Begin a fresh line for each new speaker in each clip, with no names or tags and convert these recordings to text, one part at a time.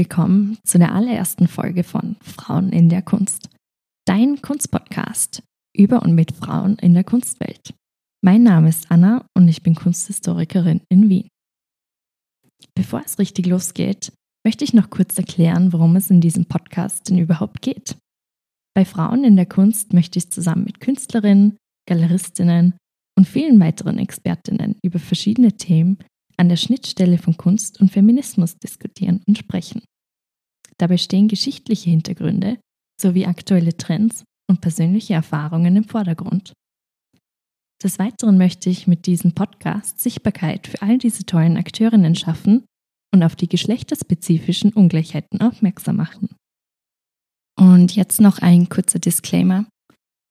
Willkommen zu der allerersten Folge von Frauen in der Kunst, dein Kunstpodcast über und mit Frauen in der Kunstwelt. Mein Name ist Anna und ich bin Kunsthistorikerin in Wien. Bevor es richtig losgeht, möchte ich noch kurz erklären, worum es in diesem Podcast denn überhaupt geht. Bei Frauen in der Kunst möchte ich zusammen mit Künstlerinnen, Galeristinnen und vielen weiteren Expertinnen über verschiedene Themen an der Schnittstelle von Kunst und Feminismus diskutieren und sprechen. Dabei stehen geschichtliche Hintergründe sowie aktuelle Trends und persönliche Erfahrungen im Vordergrund. Des Weiteren möchte ich mit diesem Podcast Sichtbarkeit für all diese tollen Akteurinnen schaffen und auf die geschlechterspezifischen Ungleichheiten aufmerksam machen. Und jetzt noch ein kurzer Disclaimer,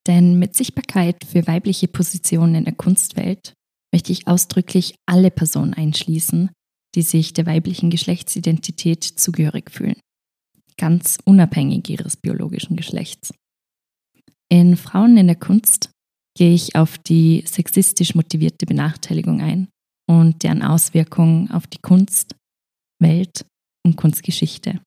denn mit Sichtbarkeit für weibliche Positionen in der Kunstwelt möchte ich ausdrücklich alle Personen einschließen, die sich der weiblichen Geschlechtsidentität zugehörig fühlen, ganz unabhängig ihres biologischen Geschlechts. In Frauen in der Kunst gehe ich auf die sexistisch motivierte Benachteiligung ein und deren Auswirkungen auf die Kunst, Welt und Kunstgeschichte.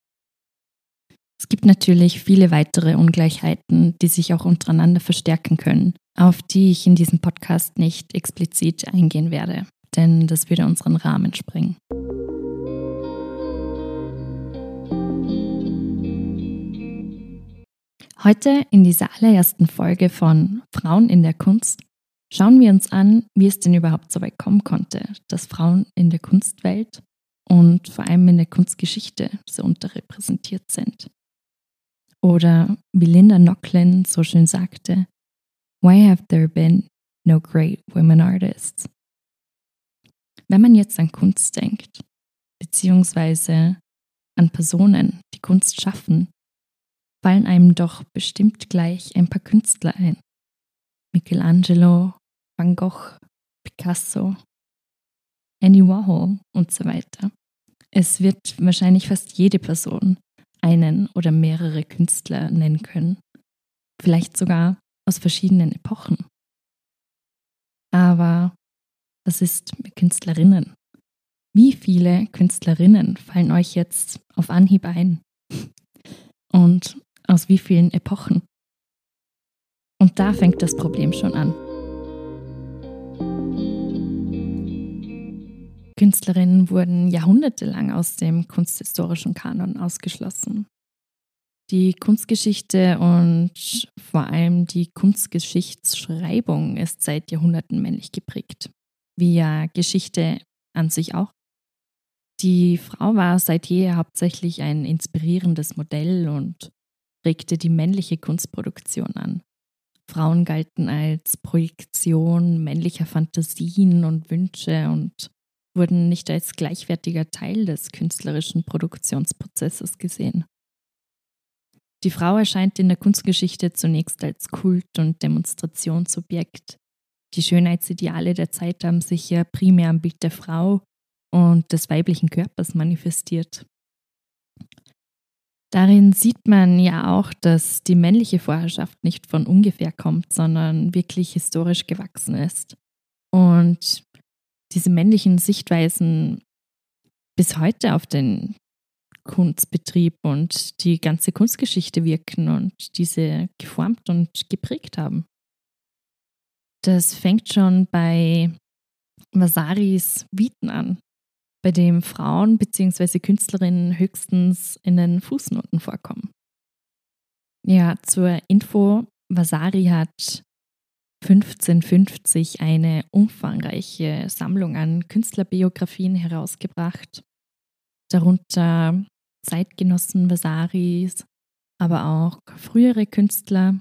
Es gibt natürlich viele weitere Ungleichheiten, die sich auch untereinander verstärken können, auf die ich in diesem Podcast nicht explizit eingehen werde, denn das würde unseren Rahmen sprengen. Heute in dieser allerersten Folge von Frauen in der Kunst schauen wir uns an, wie es denn überhaupt so weit kommen konnte, dass Frauen in der Kunstwelt und vor allem in der Kunstgeschichte so unterrepräsentiert sind. Oder wie Linda Nochlin so schön sagte, Why have there been no great women artists? Wenn man jetzt an Kunst denkt, beziehungsweise an Personen, die Kunst schaffen, fallen einem doch bestimmt gleich ein paar Künstler ein. Michelangelo, Van Gogh, Picasso, Andy Warhol und so weiter. Es wird wahrscheinlich fast jede Person einen oder mehrere Künstler nennen können. Vielleicht sogar aus verschiedenen Epochen. Aber was ist mit Künstlerinnen? Wie viele Künstlerinnen fallen euch jetzt auf Anhieb ein? Und aus wie vielen Epochen? Und da fängt das Problem schon an. Künstlerinnen wurden jahrhundertelang aus dem kunsthistorischen Kanon ausgeschlossen. Die Kunstgeschichte und vor allem die Kunstgeschichtsschreibung ist seit Jahrhunderten männlich geprägt, wie ja Geschichte an sich auch. Die Frau war seit jeher hauptsächlich ein inspirierendes Modell und regte die männliche Kunstproduktion an. Frauen galten als Projektion männlicher Fantasien und Wünsche und wurden nicht als gleichwertiger Teil des künstlerischen Produktionsprozesses gesehen. Die Frau erscheint in der Kunstgeschichte zunächst als Kult- und Demonstrationsobjekt. Die Schönheitsideale der Zeit haben sich ja primär am Bild der Frau und des weiblichen Körpers manifestiert. Darin sieht man ja auch, dass die männliche Vorherrschaft nicht von ungefähr kommt, sondern wirklich historisch gewachsen ist. Und diese männlichen Sichtweisen bis heute auf den Kunstbetrieb und die ganze Kunstgeschichte wirken und diese geformt und geprägt haben. Das fängt schon bei Vasaris Viten an, bei dem Frauen bzw. Künstlerinnen höchstens in den Fußnoten vorkommen. Ja, zur Info, Vasari hat 1550 eine umfangreiche Sammlung an Künstlerbiografien herausgebracht, darunter Zeitgenossen Vasaris, aber auch frühere Künstler,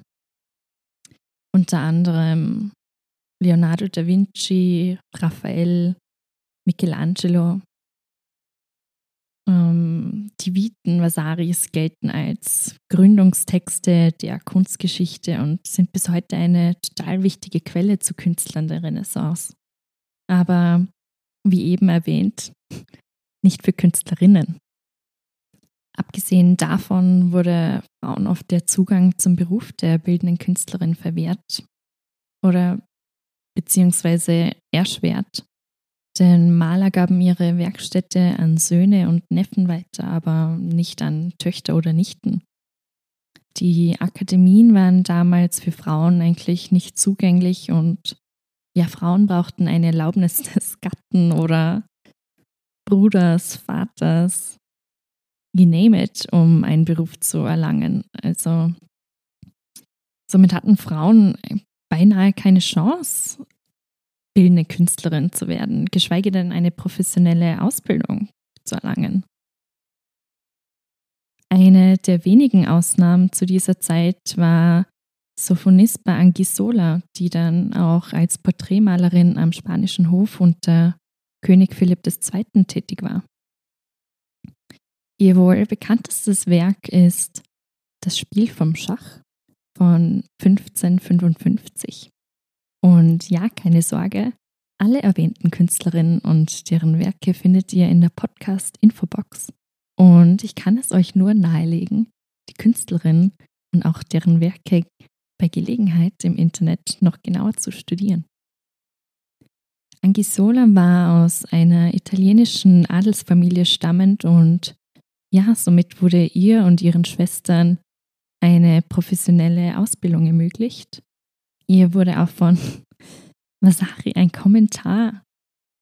unter anderem Leonardo da Vinci, Raphael, Michelangelo. Ähm, die Viten Vasaris gelten als Gründungstexte der Kunstgeschichte und sind bis heute eine total wichtige Quelle zu Künstlern der Renaissance. Aber wie eben erwähnt, nicht für Künstlerinnen. Abgesehen davon wurde Frauen oft der Zugang zum Beruf der bildenden Künstlerin verwehrt oder beziehungsweise erschwert, Denn Maler gaben ihre Werkstätte an Söhne und Neffen weiter, aber nicht an Töchter oder Nichten. Die Akademien waren damals für Frauen eigentlich nicht zugänglich und ja, Frauen brauchten eine Erlaubnis des Gatten oder Bruders, Vaters, you name it, um einen Beruf zu erlangen. Also somit hatten Frauen beinahe keine Chance, bildende Künstlerin zu werden, geschweige denn eine professionelle Ausbildung zu erlangen. Eine der wenigen Ausnahmen zu dieser Zeit war Sophonisba Anguissola, die dann auch als Porträtmalerin am spanischen Hof unter König Philipp II. tätig war. Ihr wohl bekanntestes Werk ist Das Spiel vom Schach von 1555. Und ja, keine Sorge, alle erwähnten Künstlerinnen und deren Werke findet ihr in der Podcast-Infobox. Und ich kann es euch nur nahelegen, die Künstlerinnen und auch deren Werke bei Gelegenheit im Internet noch genauer zu studieren. Angisola war aus einer italienischen Adelsfamilie stammend und ja, somit wurde ihr und ihren Schwestern eine professionelle Ausbildung ermöglicht. Ihr wurde auch von Vasari ein Kommentar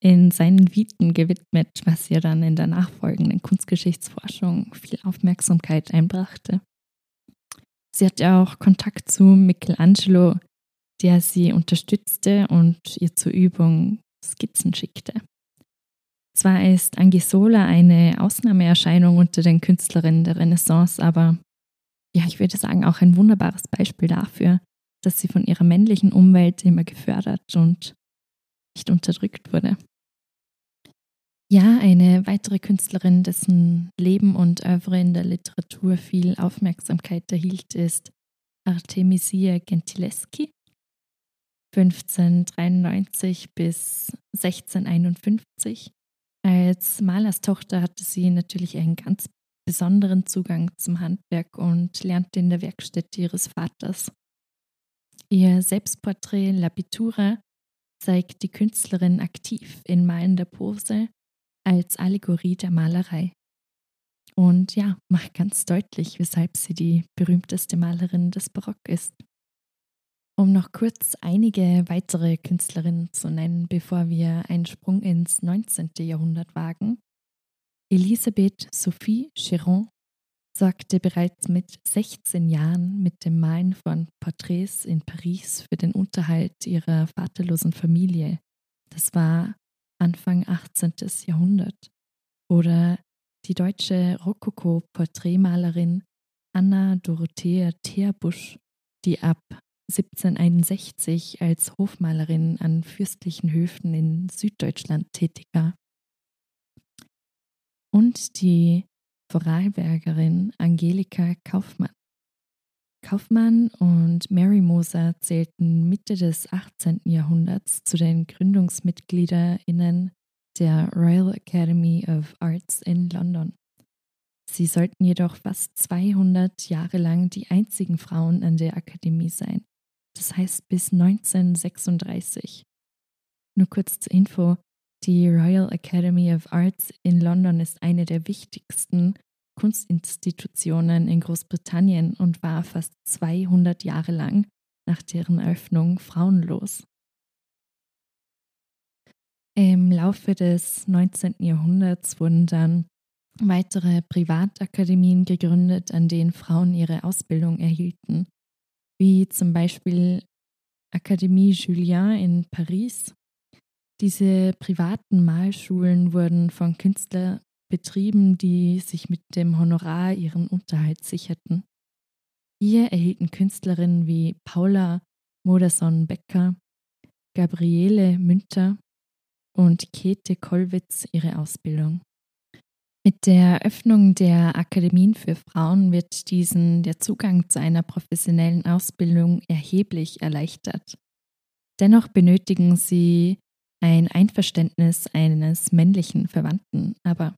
in seinen Viten gewidmet, was ihr dann in der nachfolgenden Kunstgeschichtsforschung viel Aufmerksamkeit einbrachte. Sie hatte auch Kontakt zu Michelangelo, der sie unterstützte und ihr zur Übung Skizzen schickte. Zwar ist Angisola eine Ausnahmeerscheinung unter den Künstlerinnen der Renaissance, aber ja, ich würde sagen, auch ein wunderbares Beispiel dafür, dass sie von ihrer männlichen Umwelt immer gefördert und nicht unterdrückt wurde. Ja, eine weitere Künstlerin, dessen Leben und Oeuvre in der Literatur viel Aufmerksamkeit erhielt, ist Artemisia Gentileschi. 1593 bis 1651. Als Malerstochter hatte sie natürlich einen ganz besonderen Zugang zum Handwerk und lernte in der Werkstätte ihres Vaters. Ihr Selbstporträt La zeigt die Künstlerin aktiv in malender Pose als Allegorie der Malerei. Und ja, macht ganz deutlich, weshalb sie die berühmteste Malerin des Barock ist. Um noch kurz einige weitere Künstlerinnen zu nennen, bevor wir einen Sprung ins 19. Jahrhundert wagen. Elisabeth Sophie Chiron sorgte bereits mit 16 Jahren mit dem Malen von Porträts in Paris für den Unterhalt ihrer vaterlosen Familie. Das war Anfang 18. Jahrhundert. Oder die deutsche Rokoko-Porträtmalerin Anna Dorothea Theerbusch, die ab 1761 als Hofmalerin an fürstlichen Höfen in Süddeutschland tätig war. Und die Vorarlbergerin Angelika Kaufmann. Kaufmann und Mary Moser zählten Mitte des 18. Jahrhunderts zu den GründungsmitgliederInnen der Royal Academy of Arts in London. Sie sollten jedoch fast 200 Jahre lang die einzigen Frauen an der Akademie sein das heißt bis 1936. Nur kurz zur Info, die Royal Academy of Arts in London ist eine der wichtigsten Kunstinstitutionen in Großbritannien und war fast 200 Jahre lang nach deren Eröffnung frauenlos. Im Laufe des 19. Jahrhunderts wurden dann weitere Privatakademien gegründet, an denen Frauen ihre Ausbildung erhielten wie zum Beispiel Akademie Julien in Paris. Diese privaten Malschulen wurden von Künstlern betrieben, die sich mit dem Honorar ihren Unterhalt sicherten. Hier erhielten Künstlerinnen wie Paula Modersohn-Becker, Gabriele Münter und Käthe Kollwitz ihre Ausbildung. Mit der Eröffnung der Akademien für Frauen wird diesen der Zugang zu einer professionellen Ausbildung erheblich erleichtert. Dennoch benötigen sie ein Einverständnis eines männlichen Verwandten, aber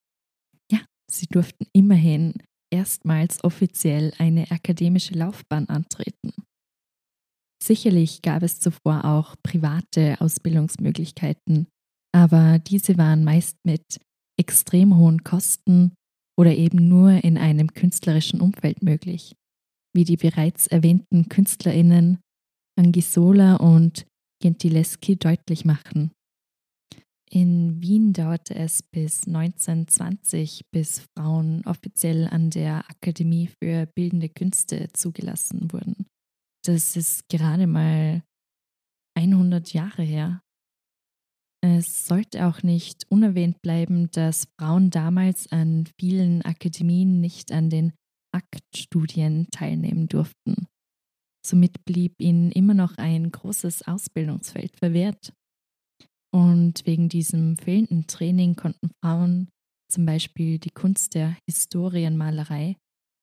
ja, sie durften immerhin erstmals offiziell eine akademische Laufbahn antreten. Sicherlich gab es zuvor auch private Ausbildungsmöglichkeiten, aber diese waren meist mit extrem hohen Kosten oder eben nur in einem künstlerischen Umfeld möglich, wie die bereits erwähnten Künstlerinnen Angisola und Gentileschi deutlich machen. In Wien dauerte es bis 1920, bis Frauen offiziell an der Akademie für Bildende Künste zugelassen wurden. Das ist gerade mal 100 Jahre her. Es sollte auch nicht unerwähnt bleiben, dass Frauen damals an vielen Akademien nicht an den Aktstudien teilnehmen durften. Somit blieb ihnen immer noch ein großes Ausbildungsfeld verwehrt. Und wegen diesem fehlenden Training konnten Frauen zum Beispiel die Kunst der Historienmalerei,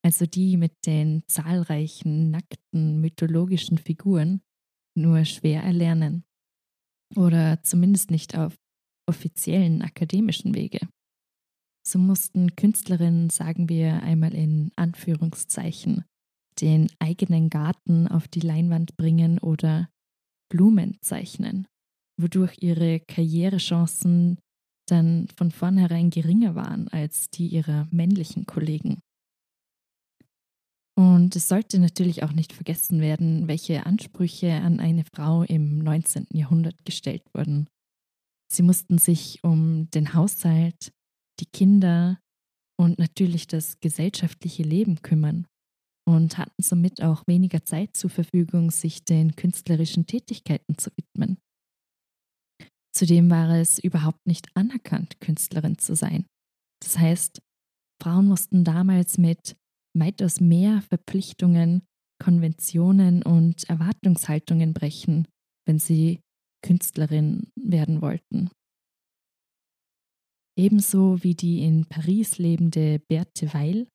also die mit den zahlreichen nackten mythologischen Figuren, nur schwer erlernen oder zumindest nicht auf offiziellen akademischen Wege. So mussten Künstlerinnen, sagen wir einmal in Anführungszeichen, den eigenen Garten auf die Leinwand bringen oder Blumen zeichnen, wodurch ihre Karrierechancen dann von vornherein geringer waren als die ihrer männlichen Kollegen. Und es sollte natürlich auch nicht vergessen werden, welche Ansprüche an eine Frau im 19. Jahrhundert gestellt wurden. Sie mussten sich um den Haushalt, die Kinder und natürlich das gesellschaftliche Leben kümmern und hatten somit auch weniger Zeit zur Verfügung, sich den künstlerischen Tätigkeiten zu widmen. Zudem war es überhaupt nicht anerkannt, Künstlerin zu sein. Das heißt, Frauen mussten damals mit weitaus mehr Verpflichtungen, Konventionen und Erwartungshaltungen brechen, wenn sie Künstlerin werden wollten. Ebenso wie die in Paris lebende Berthe Weil.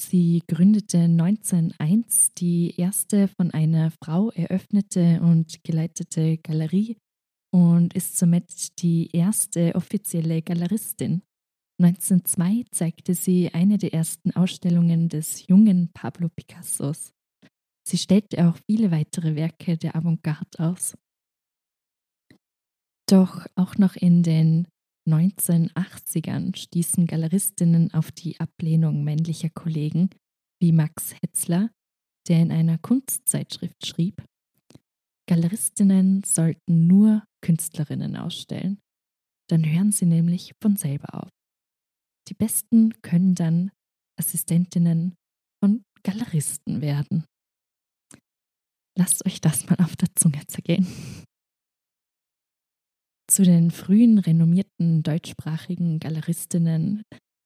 Sie gründete 1901 die erste von einer Frau eröffnete und geleitete Galerie und ist somit die erste offizielle Galeristin 1902 zeigte sie eine der ersten Ausstellungen des jungen Pablo Picassos. Sie stellte auch viele weitere Werke der Avantgarde aus. Doch auch noch in den 1980ern stießen Galeristinnen auf die Ablehnung männlicher Kollegen wie Max Hetzler, der in einer Kunstzeitschrift schrieb, Galeristinnen sollten nur Künstlerinnen ausstellen, dann hören sie nämlich von selber auf. Die Besten können dann Assistentinnen von Galeristen werden. Lasst euch das mal auf der Zunge zergehen. Zu den frühen renommierten deutschsprachigen Galeristinnen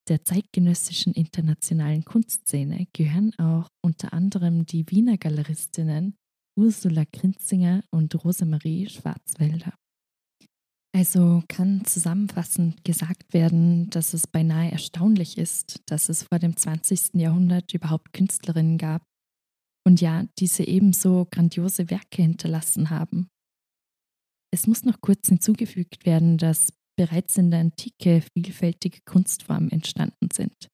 der zeitgenössischen internationalen Kunstszene gehören auch unter anderem die Wiener Galeristinnen Ursula Grinzinger und Rosemarie Schwarzwälder. Also kann zusammenfassend gesagt werden, dass es beinahe erstaunlich ist, dass es vor dem 20. Jahrhundert überhaupt Künstlerinnen gab und ja, diese ebenso grandiose Werke hinterlassen haben. Es muss noch kurz hinzugefügt werden, dass bereits in der Antike vielfältige Kunstformen entstanden sind.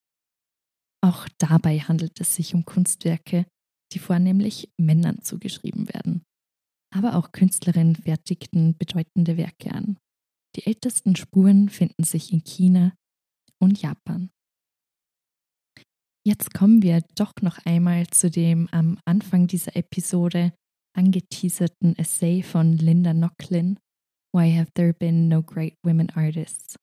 Auch dabei handelt es sich um Kunstwerke, die vornehmlich Männern zugeschrieben werden. Aber auch Künstlerinnen fertigten bedeutende Werke an. Die ältesten Spuren finden sich in China und Japan. Jetzt kommen wir doch noch einmal zu dem am Anfang dieser Episode angeteaserten Essay von Linda Nochlin, Why Have There Been No Great Women Artists?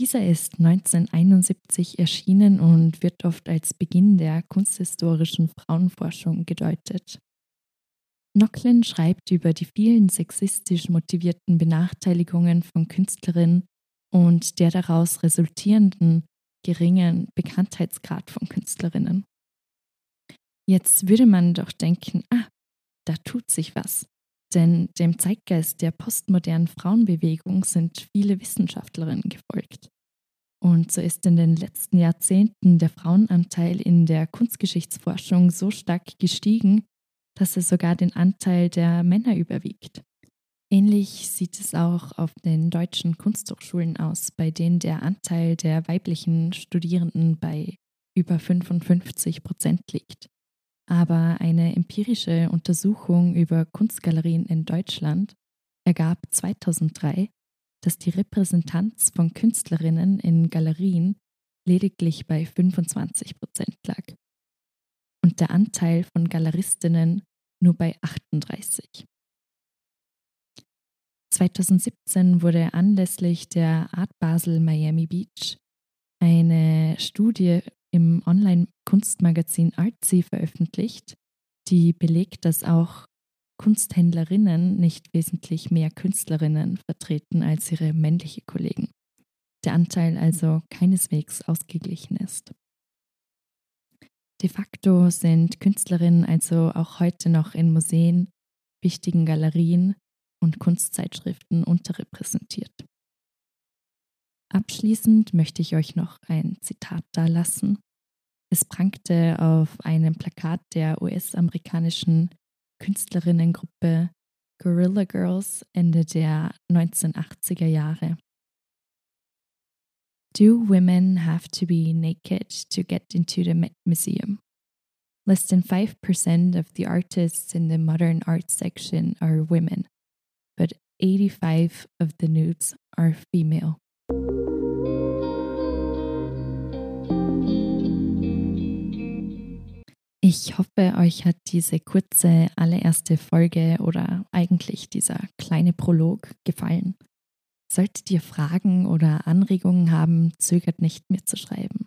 Dieser ist 1971 erschienen und wird oft als Beginn der kunsthistorischen Frauenforschung gedeutet. Nocklin schreibt über die vielen sexistisch motivierten Benachteiligungen von Künstlerinnen und der daraus resultierenden geringen Bekanntheitsgrad von Künstlerinnen. Jetzt würde man doch denken, ah, da tut sich was. Denn dem Zeitgeist der postmodernen Frauenbewegung sind viele Wissenschaftlerinnen gefolgt. Und so ist in den letzten Jahrzehnten der Frauenanteil in der Kunstgeschichtsforschung so stark gestiegen, dass es sogar den Anteil der Männer überwiegt. Ähnlich sieht es auch auf den deutschen Kunsthochschulen aus, bei denen der Anteil der weiblichen Studierenden bei über 55 Prozent liegt. Aber eine empirische Untersuchung über Kunstgalerien in Deutschland ergab 2003, dass die Repräsentanz von Künstlerinnen in Galerien lediglich bei 25 Prozent lag und der Anteil von Galeristinnen nur bei 38. 2017 wurde anlässlich der Art Basel Miami Beach eine Studie im Online-Kunstmagazin Artsy veröffentlicht, die belegt, dass auch Kunsthändlerinnen nicht wesentlich mehr Künstlerinnen vertreten als ihre männliche Kollegen. Der Anteil also keineswegs ausgeglichen ist. De facto sind Künstlerinnen also auch heute noch in Museen, wichtigen Galerien und Kunstzeitschriften unterrepräsentiert. Abschließend möchte ich euch noch ein Zitat dalassen. Es prangte auf einem Plakat der US-amerikanischen Künstlerinnengruppe Guerrilla Girls Ende der 1980er Jahre. Do women have to be naked to get into the Met Museum? Less than 5% of the artists in the modern art section are women, but 85 of the nudes are female. Ich hoffe, euch hat diese kurze allererste Folge oder eigentlich dieser kleine Prolog gefallen. Solltet ihr Fragen oder Anregungen haben, zögert nicht mir zu schreiben.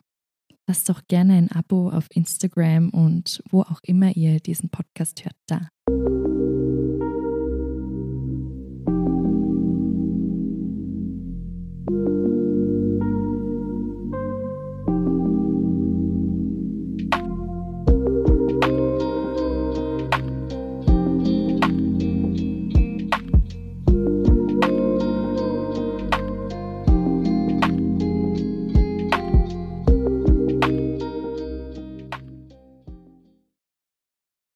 Lasst doch gerne ein Abo auf Instagram und wo auch immer ihr diesen Podcast hört da.